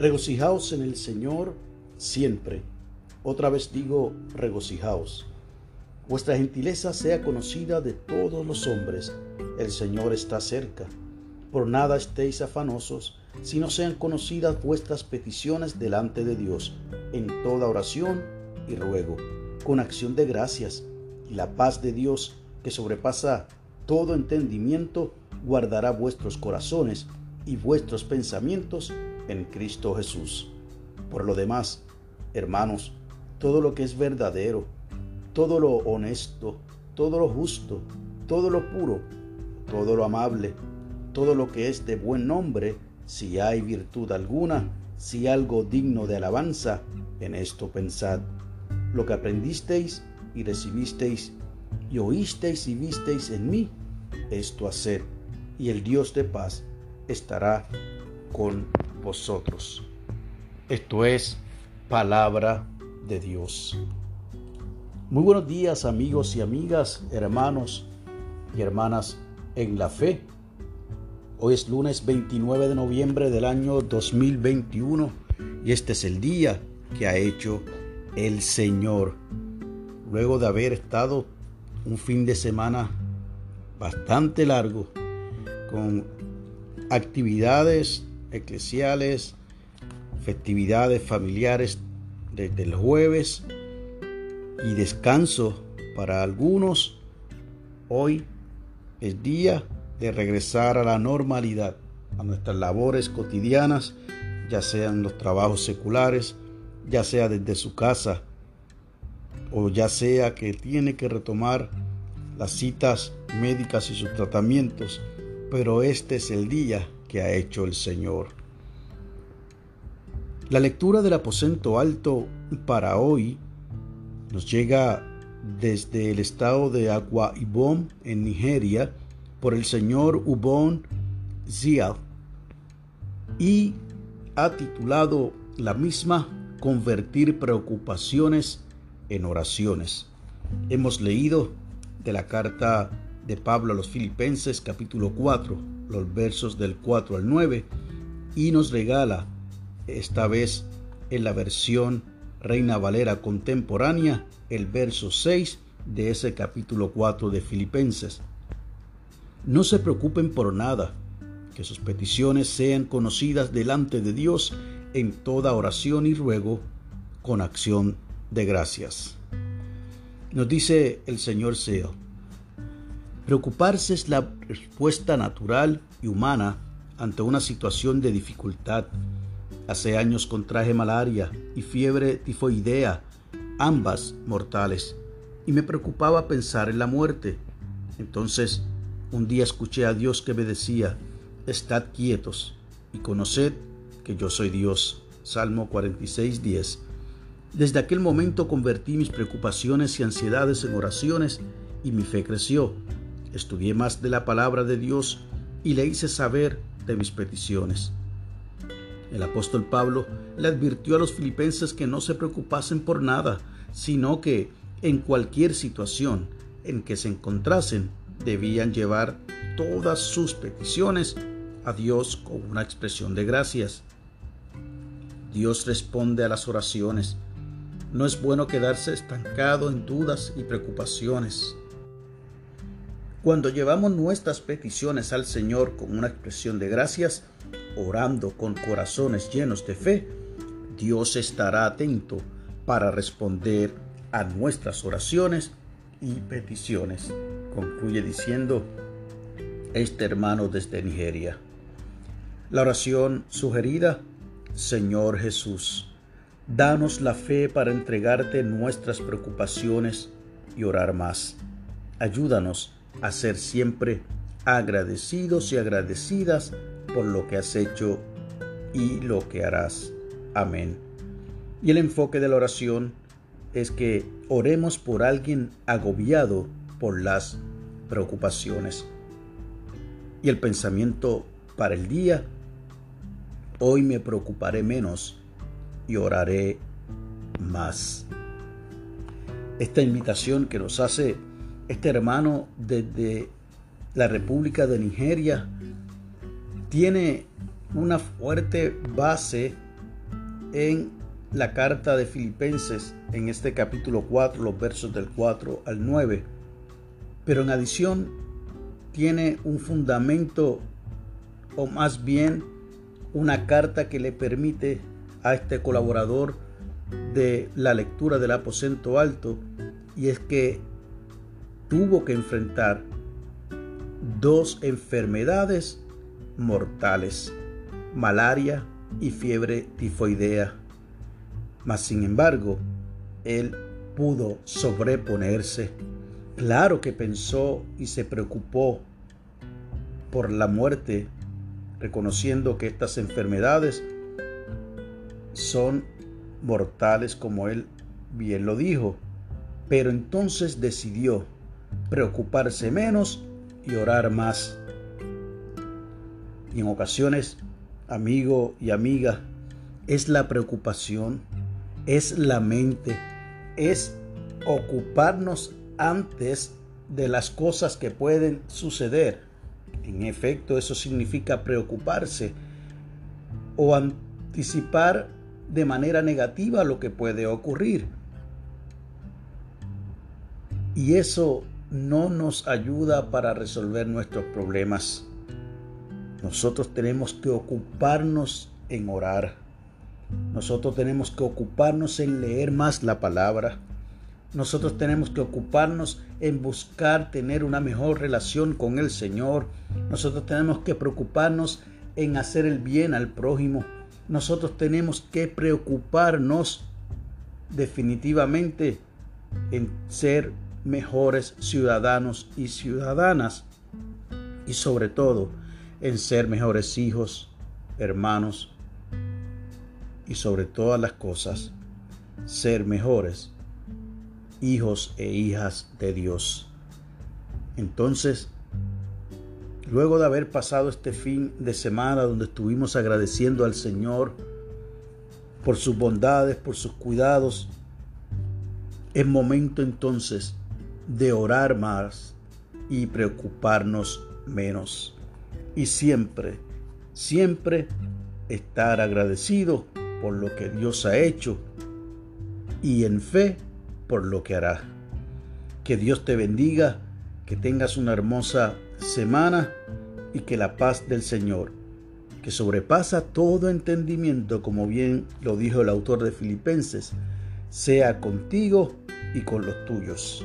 Regocijaos en el Señor siempre. Otra vez digo, regocijaos. Vuestra gentileza sea conocida de todos los hombres. El Señor está cerca. Por nada estéis afanosos, sino sean conocidas vuestras peticiones delante de Dios, en toda oración y ruego, con acción de gracias. Y la paz de Dios, que sobrepasa todo entendimiento, guardará vuestros corazones y vuestros pensamientos en Cristo Jesús. Por lo demás, hermanos, todo lo que es verdadero, todo lo honesto, todo lo justo, todo lo puro, todo lo amable, todo lo que es de buen nombre, si hay virtud alguna, si algo digno de alabanza, en esto pensad. Lo que aprendisteis y recibisteis y oísteis y visteis en mí, esto haced, y el Dios de paz estará con vosotros. Esto es palabra de Dios. Muy buenos días amigos y amigas, hermanos y hermanas en la fe. Hoy es lunes 29 de noviembre del año 2021 y este es el día que ha hecho el Señor. Luego de haber estado un fin de semana bastante largo con actividades eclesiales, festividades familiares desde el jueves y descanso para algunos. Hoy es día de regresar a la normalidad, a nuestras labores cotidianas, ya sean los trabajos seculares, ya sea desde su casa, o ya sea que tiene que retomar las citas médicas y sus tratamientos, pero este es el día que ha hecho el Señor. La lectura del aposento alto para hoy nos llega desde el estado de Agua Ibom en Nigeria por el señor Ubon Zial y ha titulado la misma Convertir preocupaciones en oraciones. Hemos leído de la carta de Pablo a los Filipenses capítulo 4, los versos del 4 al 9, y nos regala, esta vez en la versión Reina Valera contemporánea, el verso 6 de ese capítulo 4 de Filipenses. No se preocupen por nada, que sus peticiones sean conocidas delante de Dios en toda oración y ruego con acción de gracias. Nos dice el Señor Seo, preocuparse es la respuesta natural y humana ante una situación de dificultad. Hace años contraje malaria y fiebre tifoidea, ambas mortales, y me preocupaba pensar en la muerte. Entonces, un día escuché a Dios que me decía, Estad quietos y conoced que yo soy Dios. Salmo 46, 10. Desde aquel momento convertí mis preocupaciones y ansiedades en oraciones y mi fe creció. Estudié más de la palabra de Dios y le hice saber de mis peticiones. El apóstol Pablo le advirtió a los filipenses que no se preocupasen por nada, sino que en cualquier situación en que se encontrasen debían llevar todas sus peticiones a Dios con una expresión de gracias. Dios responde a las oraciones. No es bueno quedarse estancado en dudas y preocupaciones. Cuando llevamos nuestras peticiones al Señor con una expresión de gracias, orando con corazones llenos de fe, Dios estará atento para responder a nuestras oraciones y peticiones. Concluye diciendo este hermano desde Nigeria. La oración sugerida, Señor Jesús, danos la fe para entregarte nuestras preocupaciones y orar más. Ayúdanos a ser siempre agradecidos y agradecidas por lo que has hecho y lo que harás. Amén. Y el enfoque de la oración es que oremos por alguien agobiado por las preocupaciones. Y el pensamiento para el día, hoy me preocuparé menos y oraré más. Esta invitación que nos hace este hermano desde la República de Nigeria tiene una fuerte base en la carta de Filipenses, en este capítulo 4, los versos del 4 al 9. Pero en adición tiene un fundamento, o más bien una carta que le permite a este colaborador de la lectura del aposento alto, y es que tuvo que enfrentar dos enfermedades mortales, malaria y fiebre tifoidea. Mas sin embargo, él pudo sobreponerse. Claro que pensó y se preocupó por la muerte, reconociendo que estas enfermedades son mortales como él bien lo dijo. Pero entonces decidió preocuparse menos y orar más. Y en ocasiones, amigo y amiga, es la preocupación, es la mente, es ocuparnos antes de las cosas que pueden suceder. En efecto, eso significa preocuparse o anticipar de manera negativa lo que puede ocurrir. Y eso no nos ayuda para resolver nuestros problemas. Nosotros tenemos que ocuparnos en orar. Nosotros tenemos que ocuparnos en leer más la palabra. Nosotros tenemos que ocuparnos en buscar tener una mejor relación con el Señor. Nosotros tenemos que preocuparnos en hacer el bien al prójimo. Nosotros tenemos que preocuparnos definitivamente en ser mejores ciudadanos y ciudadanas y sobre todo en ser mejores hijos, hermanos y sobre todas las cosas ser mejores hijos e hijas de Dios. Entonces, luego de haber pasado este fin de semana donde estuvimos agradeciendo al Señor por sus bondades, por sus cuidados, es momento entonces de orar más y preocuparnos menos. Y siempre, siempre estar agradecido por lo que Dios ha hecho y en fe por lo que hará. Que Dios te bendiga, que tengas una hermosa semana y que la paz del Señor, que sobrepasa todo entendimiento, como bien lo dijo el autor de Filipenses, sea contigo y con los tuyos.